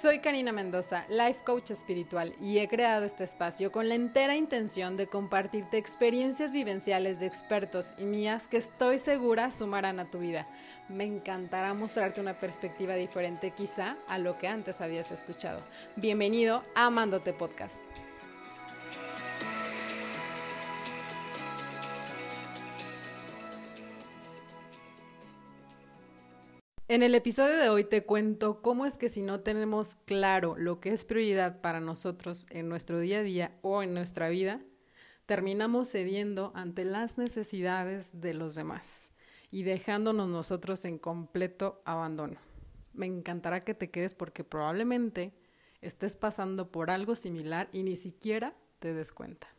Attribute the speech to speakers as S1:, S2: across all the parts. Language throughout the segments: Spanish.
S1: Soy Karina Mendoza, life coach espiritual, y he creado este espacio con la entera intención de compartirte experiencias vivenciales de expertos y mías que estoy segura sumarán a tu vida. Me encantará mostrarte una perspectiva diferente quizá a lo que antes habías escuchado. Bienvenido a Amándote Podcast. En el episodio de hoy te cuento cómo es que si no tenemos claro lo que es prioridad para nosotros en nuestro día a día o en nuestra vida, terminamos cediendo ante las necesidades de los demás y dejándonos nosotros en completo abandono. Me encantará que te quedes porque probablemente estés pasando por algo similar y ni siquiera te des cuenta.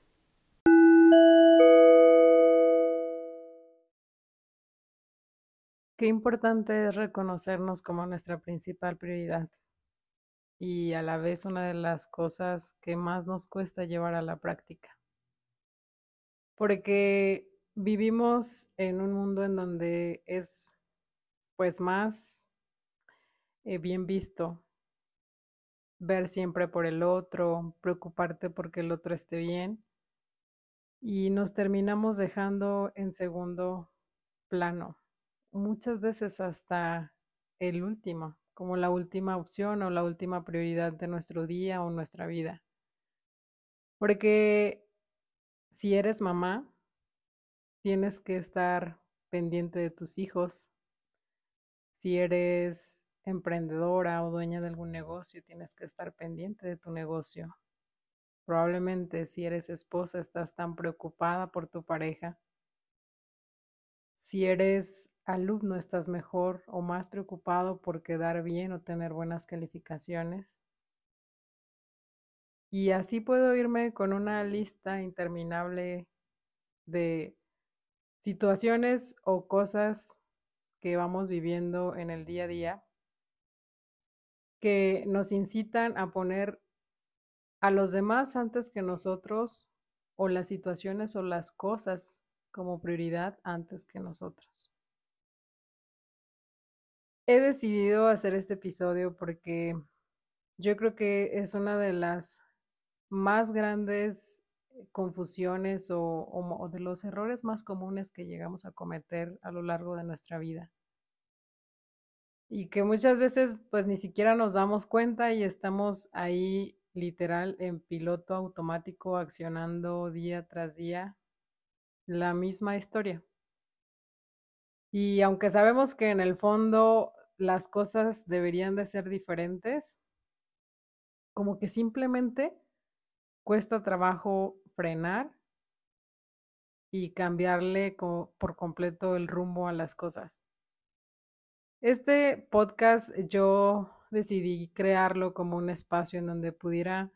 S1: Qué importante es reconocernos como nuestra principal prioridad y a la vez una de las cosas que más nos cuesta llevar a la práctica. Porque vivimos en un mundo en donde es pues más eh, bien visto ver siempre por el otro, preocuparte porque el otro esté bien y nos terminamos dejando en segundo plano muchas veces hasta el último, como la última opción o la última prioridad de nuestro día o nuestra vida. Porque si eres mamá, tienes que estar pendiente de tus hijos. Si eres emprendedora o dueña de algún negocio, tienes que estar pendiente de tu negocio. Probablemente si eres esposa estás tan preocupada por tu pareja. Si eres alumno estás mejor o más preocupado por quedar bien o tener buenas calificaciones. Y así puedo irme con una lista interminable de situaciones o cosas que vamos viviendo en el día a día que nos incitan a poner a los demás antes que nosotros o las situaciones o las cosas como prioridad antes que nosotros. He decidido hacer este episodio porque yo creo que es una de las más grandes eh, confusiones o, de los errores más comunes que llegamos a cometer a lo largo de nuestra vida. Y que muchas veces pues ni siquiera nos damos cuenta y estamos ahí literal en piloto automático accionando día tras día la misma historia. Y aunque sabemos que en el fondo las cosas deberían de ser diferentes, como que simplemente cuesta trabajo frenar y cambiarle por completo el rumbo a las cosas. Este podcast yo decidí crearlo como un espacio en donde pudiera,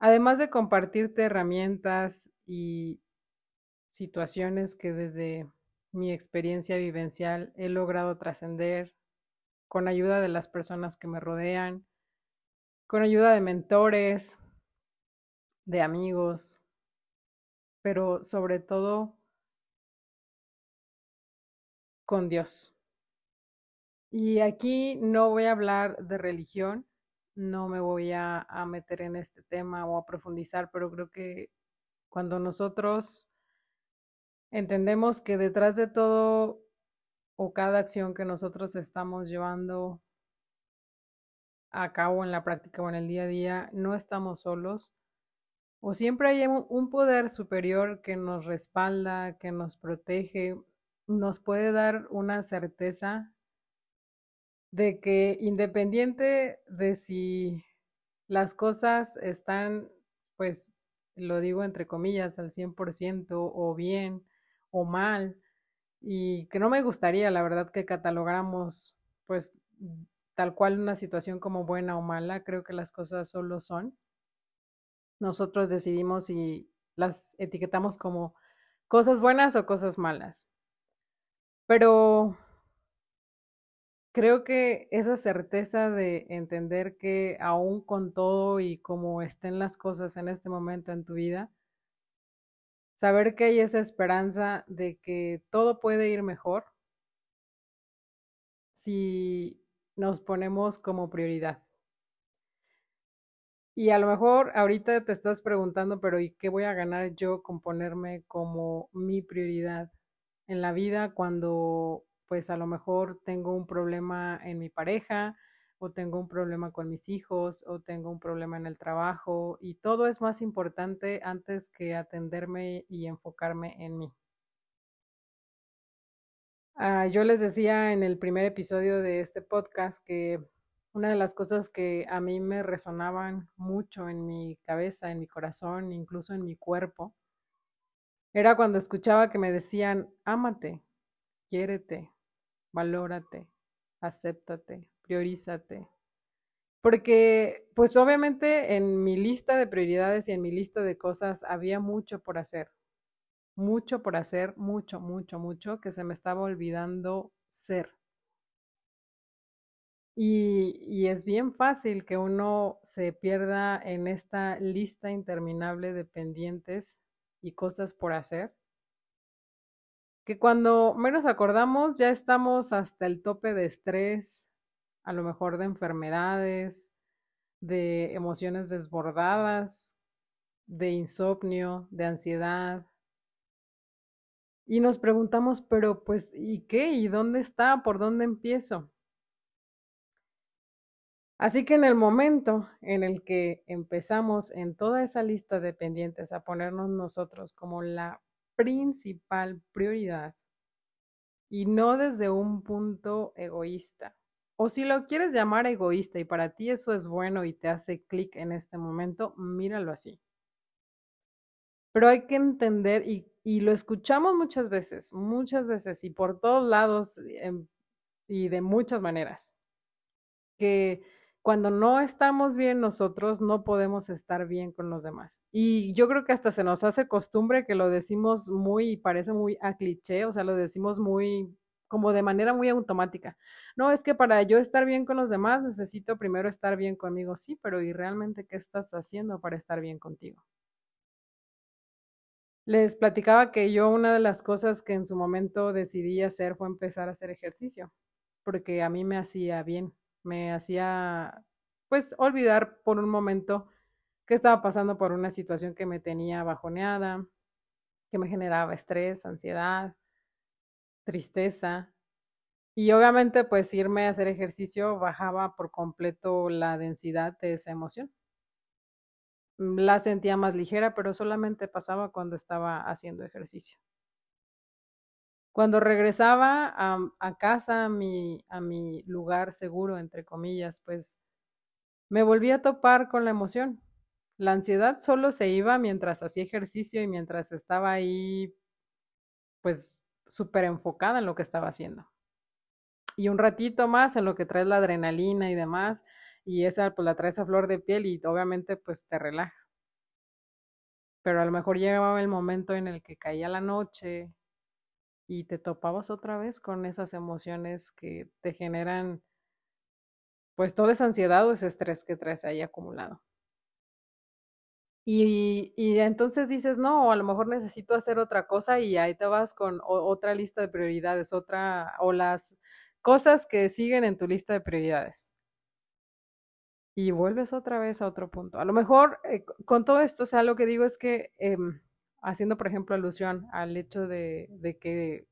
S1: además de compartirte herramientas y situaciones que desde mi experiencia vivencial he logrado trascender, con ayuda de las personas que me rodean, con ayuda de mentores, de amigos, pero sobre todo con Dios. Y aquí no voy a hablar de religión, no me voy a, meter en este tema o a profundizar, pero creo que cuando nosotros entendemos que detrás de todo o cada acción que nosotros estamos llevando a cabo en la práctica o en el día a día, no estamos solos. O siempre hay un poder superior que nos respalda, que nos protege, nos puede dar una certeza de que independiente de si las cosas están, pues, lo digo entre comillas, al 100% o bien o mal, y que no me gustaría, la verdad, que catalogáramos pues tal cual una situación como buena o mala, creo que las cosas solo son. Nosotros decidimos si las etiquetamos como cosas buenas o cosas malas. Pero creo que esa certeza de entender que aún con todo y como estén las cosas en este momento en tu vida, saber que hay esa esperanza de que todo puede ir mejor si nos ponemos como prioridad. Y a lo mejor ahorita te estás preguntando, pero ¿y qué voy a ganar yo con ponerme como mi prioridad en la vida cuando pues a lo mejor tengo un problema en mi pareja o tengo un problema con mis hijos o tengo un problema en el trabajo y todo es más importante antes que atenderme y enfocarme en mí? Ah, yo les decía en el primer episodio de este podcast que una de las cosas que a mí me resonaban mucho en mi cabeza, en mi corazón, incluso en mi cuerpo, era cuando escuchaba que me decían, ámate, quiérete, valórate, acéptate, priorízate. Porque, pues obviamente en mi lista de prioridades y en mi lista de cosas había mucho por hacer, mucho por hacer, mucho, mucho, mucho, que se me estaba olvidando ser. Y, es bien fácil que uno se pierda en esta lista interminable de pendientes y cosas por hacer, que cuando menos acordamos ya estamos hasta el tope de estrés, a lo mejor de enfermedades, de emociones desbordadas, de insomnio, de ansiedad. Y nos preguntamos, pero pues, ¿y qué? ¿Y dónde está? ¿Por dónde empiezo? Así que en el momento en el que empezamos en toda esa lista de pendientes a ponernos nosotros como la principal prioridad y no desde un punto egoísta, o si lo quieres llamar egoísta y para ti eso es bueno y te hace clic en este momento, míralo así. Pero hay que entender, y, lo escuchamos muchas veces, muchas veces y por todos lados em, y de muchas maneras, que cuando no estamos bien nosotros, no podemos estar bien con los demás. Y yo creo que hasta se nos hace costumbre que lo decimos muy, parece muy a cliché, o sea, lo decimos muy, como de manera muy automática. No, es que para yo estar bien con los demás necesito primero estar bien conmigo. Sí, pero ¿y realmente qué estás haciendo para estar bien contigo? Les platicaba que yo una de las cosas que en su momento decidí hacer fue empezar a hacer ejercicio, porque a mí me hacía bien me hacía pues olvidar por un momento que estaba pasando por una situación que me tenía bajoneada, que me generaba estrés, ansiedad, tristeza. Y obviamente pues irme a hacer ejercicio bajaba por completo la densidad de esa emoción. La sentía más ligera, pero solamente pasaba cuando estaba haciendo ejercicio. Cuando regresaba a, casa, a mi, a mi lugar seguro, entre comillas, pues me volví a topar con la emoción. La ansiedad solo se iba mientras hacía ejercicio y mientras estaba ahí, pues, súper enfocada en lo que estaba haciendo. Y un ratito más en lo que traes la adrenalina y demás, y esa, pues la traes a flor de piel y obviamente, pues, te relaja. Pero a lo mejor llegaba el momento en el que caía la noche, y te topabas otra vez con esas emociones que te generan pues toda esa ansiedad o ese estrés que traes ahí acumulado. Y, y, entonces dices, no, a lo mejor necesito hacer otra cosa y ahí te vas con otra lista de prioridades, otra, o las cosas que siguen en tu lista de prioridades. Y vuelves otra vez a otro punto. A lo mejor eh, con todo esto, o sea, lo que digo es que em, haciendo, por ejemplo, alusión al hecho de, que,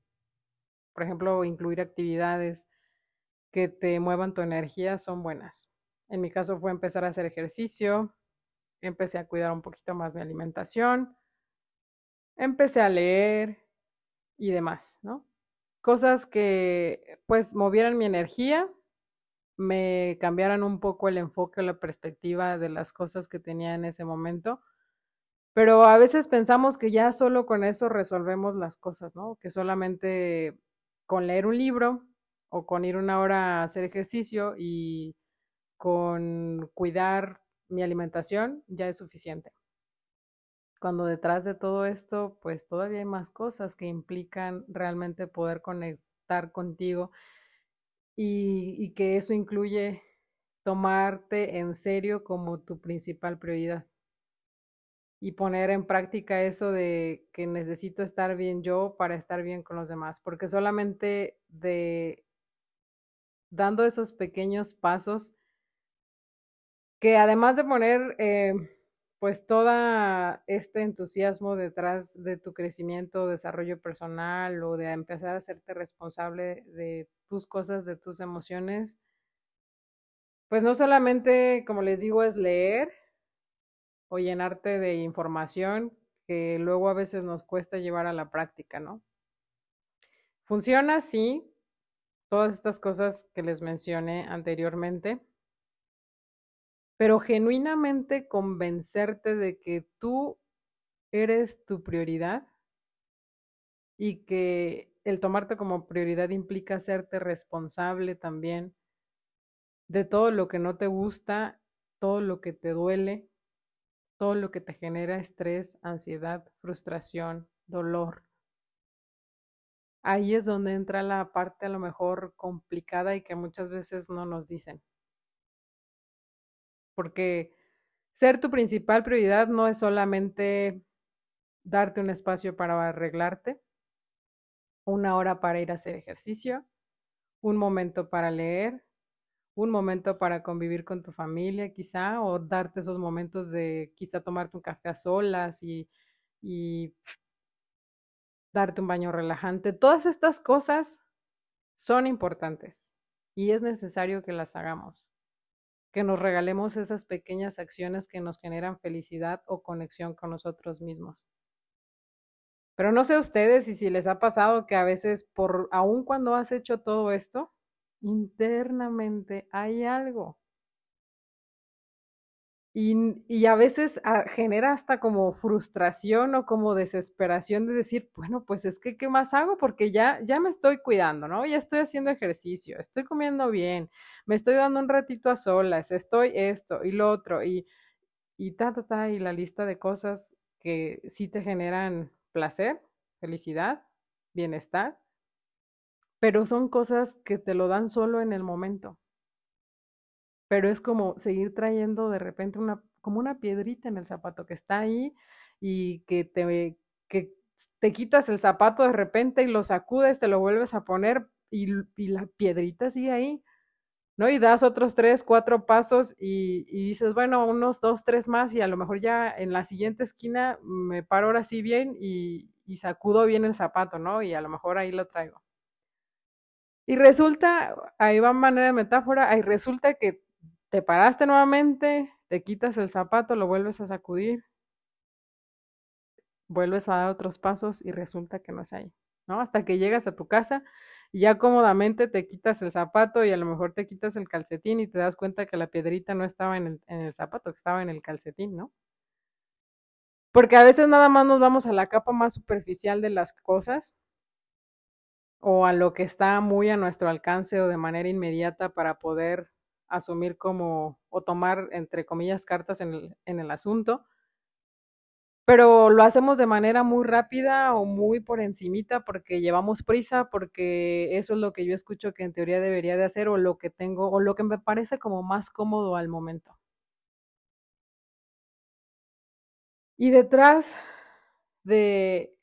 S1: por ejemplo, incluir actividades que te muevan tu energía son buenas. En mi caso fue empezar a hacer ejercicio, empecé a cuidar un poquito más mi alimentación, empecé a leer y demás, ¿no? Cosas que pues movieran mi energía, me cambiaran un poco el enfoque la perspectiva de las cosas que tenía en ese momento pero a veces pensamos que ya solo con eso resolvemos las cosas, ¿no? Que solamente con leer un libro o con ir una hora a hacer ejercicio y con cuidar mi alimentación ya es suficiente. Cuando detrás de todo esto, pues todavía hay más cosas que implican realmente poder conectar contigo y, que eso incluye tomarte en serio como tu principal prioridad y poner en práctica eso de que necesito estar bien yo para estar bien con los demás, porque solamente de dando esos pequeños pasos que además de poner eh, pues todo este entusiasmo detrás de tu crecimiento, desarrollo personal o de empezar a hacerte responsable de tus cosas, de tus emociones, pues no solamente, como les digo, es leer o llenarte de información que luego a veces nos cuesta llevar a la práctica, ¿no? Funciona, sí, todas estas cosas que les mencioné anteriormente, pero genuinamente convencerte de que tú eres tu prioridad y que el tomarte como prioridad implica hacerte responsable también de todo lo que no te gusta, todo lo que te duele, todo lo que te genera estrés, ansiedad, frustración, dolor. Ahí es donde entra la parte a lo mejor complicada y que muchas veces no nos dicen porque ser tu principal prioridad no es solamente darte un espacio para arreglarte, una hora para ir a hacer ejercicio, un momento para leer, un momento para convivir con tu familia quizá, o darte esos momentos de quizá tomarte un café a solas y, y darte un baño relajante. Todas estas cosas son importantes y es necesario que las hagamos que nos regalemos esas pequeñas acciones que nos generan felicidad o conexión con nosotros mismos. Pero no sé ustedes y si les ha pasado que a veces, por aun cuando has hecho todo esto, internamente hay algo y, a veces ah, genera hasta como frustración o como desesperación de decir, bueno, pues es que, ¿qué más hago? Porque ya, ya me estoy cuidando, ¿no? Ya estoy haciendo ejercicio, estoy comiendo bien, me estoy dando un ratito a solas, estoy esto y lo otro, y, y ta, ta, ta, y la lista de cosas que sí te generan placer, felicidad, bienestar, pero son cosas que te lo dan solo en el momento pero es como seguir trayendo de repente una, como una piedrita en el zapato que está ahí y que te, que te quitas el zapato de repente y lo sacudes, te lo vuelves a poner y, y la piedrita sigue ahí, ¿no? Y das otros tres, cuatro pasos y, dices, bueno, unos dos, tres más y a lo mejor ya en la siguiente esquina me paro ahora sí bien y, y sacudo bien el zapato, ¿no? Y a lo mejor ahí lo traigo. Y resulta, ahí va manera de metáfora, ahí resulta que te paraste nuevamente, te quitas el zapato, lo vuelves a sacudir, vuelves a dar otros pasos y resulta que no es ahí, ¿no? Hasta que llegas a tu casa y ya cómodamente te quitas el zapato y a lo mejor te quitas el calcetín y te das cuenta que la piedrita no estaba en el, en el zapato, que estaba en el calcetín, ¿no? Porque a veces nada más nos vamos a la capa más superficial de las cosas o a lo que está muy a nuestro alcance o de manera inmediata para poder asumir como o tomar, entre comillas, cartas en el, en el asunto, pero lo hacemos de manera muy rápida o muy por encimita porque llevamos prisa, porque eso es lo que yo escucho que en teoría debería de hacer o lo que tengo o lo que me parece como más cómodo al momento. Y detrás de,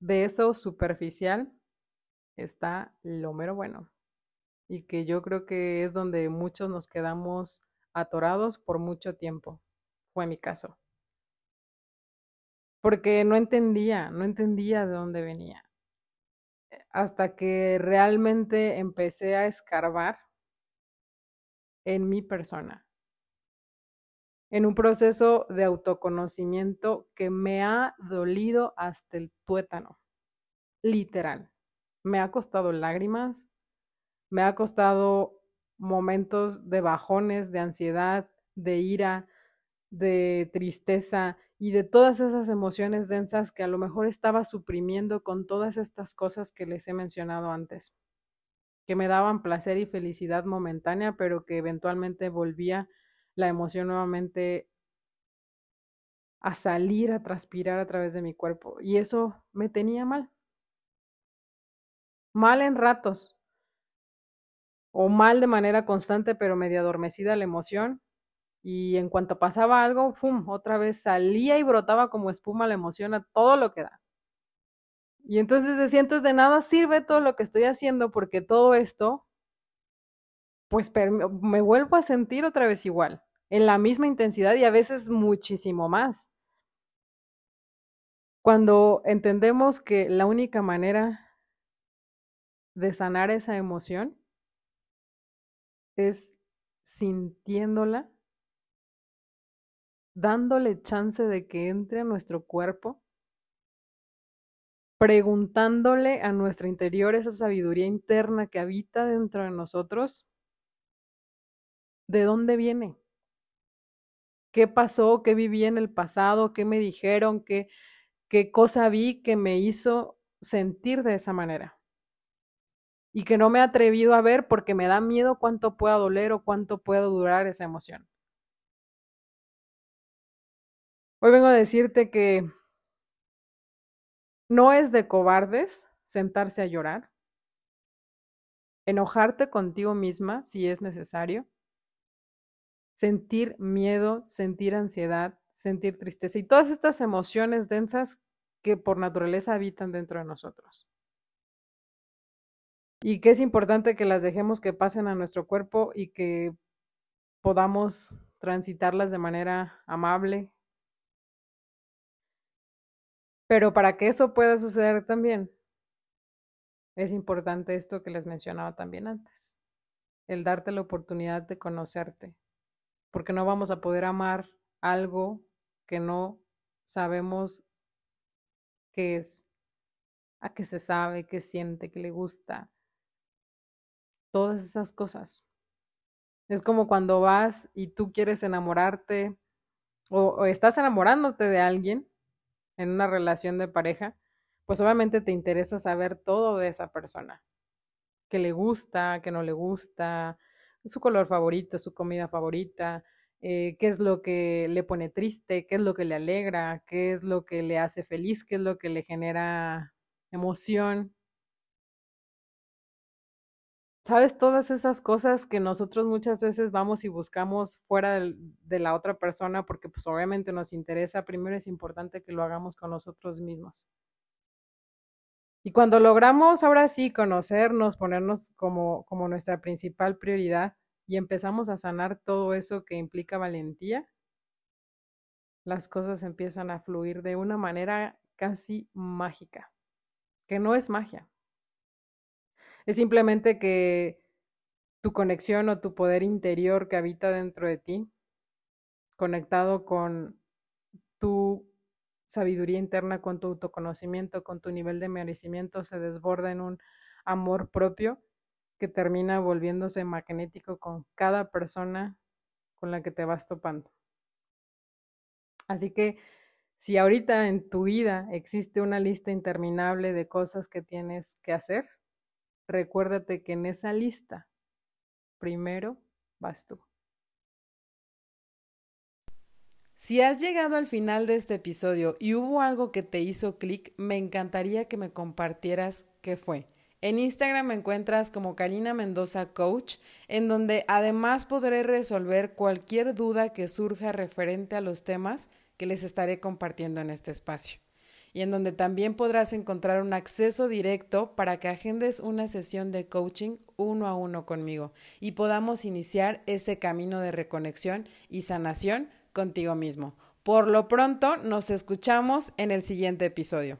S1: de eso superficial está lo mero bueno y que yo creo que es donde muchos nos quedamos atorados por mucho tiempo. Fue mi caso. Porque no entendía, no entendía de dónde venía. Hasta que realmente empecé a escarbar en mi persona. En un proceso de autoconocimiento que me ha dolido hasta el tuétano. Literal. Me ha costado lágrimas, me ha costado momentos de bajones, de ansiedad, de ira, de tristeza y de todas esas emociones densas que a lo mejor estaba suprimiendo con todas estas cosas que les he mencionado antes, que me daban placer y felicidad momentánea, pero que eventualmente volvía la emoción nuevamente a salir, a transpirar a través de mi cuerpo. Y eso me tenía mal. Mal en ratos, o mal de manera constante, pero medio adormecida la emoción. Y en cuanto pasaba algo, ¡pum! otra vez salía y brotaba como espuma la emoción a todo lo que da. Y entonces de cientos de nada sirve todo lo que estoy haciendo porque todo esto, pues me vuelvo a sentir otra vez igual. en la misma intensidad y a veces muchísimo más. Cuando entendemos que la única manera de sanar esa emoción es sintiéndola, dándole chance de que entre a nuestro cuerpo, preguntándole a nuestro interior esa sabiduría interna que habita dentro de nosotros, ¿de dónde viene? ¿Qué pasó? ¿Qué viví en el pasado? ¿Qué me dijeron? ¿Qué, qué cosa vi que me hizo sentir de esa manera? Y que no me he atrevido a ver porque me da miedo cuánto pueda doler o cuánto pueda durar esa emoción. Hoy vengo a decirte que no es de cobardes sentarse a llorar, enojarte contigo misma si es necesario, sentir miedo, sentir ansiedad, sentir tristeza y todas estas emociones densas que por naturaleza habitan dentro de nosotros y que es importante que las dejemos que pasen a nuestro cuerpo y que podamos transitarlas de manera amable. Pero para que eso pueda suceder también, es importante esto que les mencionaba también antes, el darte la oportunidad de conocerte, porque no vamos a poder amar algo que no sabemos qué es, a qué se sabe, qué siente, qué le gusta, todas esas cosas. Es como cuando vas y tú quieres enamorarte o, estás enamorándote de alguien en una relación de pareja, pues obviamente te interesa saber todo de esa persona. Que le gusta, que no le gusta, su color favorito, su comida favorita, eh, qué es lo que le pone triste, qué es lo que le alegra, qué es lo que le hace feliz, qué es lo que le genera emoción. ¿Sabes? Todas esas cosas que nosotros muchas veces vamos y buscamos fuera de la otra persona porque pues obviamente nos interesa, primero es importante que lo hagamos con nosotros mismos. Y cuando logramos ahora sí conocernos, ponernos como, como nuestra principal prioridad y empezamos a sanar todo eso que implica valentía, las cosas empiezan a fluir de una manera casi mágica, que no es magia, es simplemente que tu conexión o tu poder interior que habita dentro de ti, conectado con tu sabiduría interna, con tu autoconocimiento, con tu nivel de merecimiento, se desborda en un amor propio que termina volviéndose magnético con cada persona con la que te vas topando. Así que si ahorita en tu vida existe una lista interminable de cosas que tienes que hacer, recuérdate que en esa lista primero vas tú. Si has llegado al final de este episodio y hubo algo que te hizo clic, me encantaría que me compartieras qué fue. En Instagram me encuentras como Karina Mendoza Coach, en donde además podré resolver cualquier duda que surja referente a los temas que les estaré compartiendo en este espacio y en donde también podrás encontrar un acceso directo para que agendes una sesión de coaching uno a uno conmigo y podamos iniciar ese camino de reconexión y sanación contigo mismo. Por lo pronto, nos escuchamos en el siguiente episodio.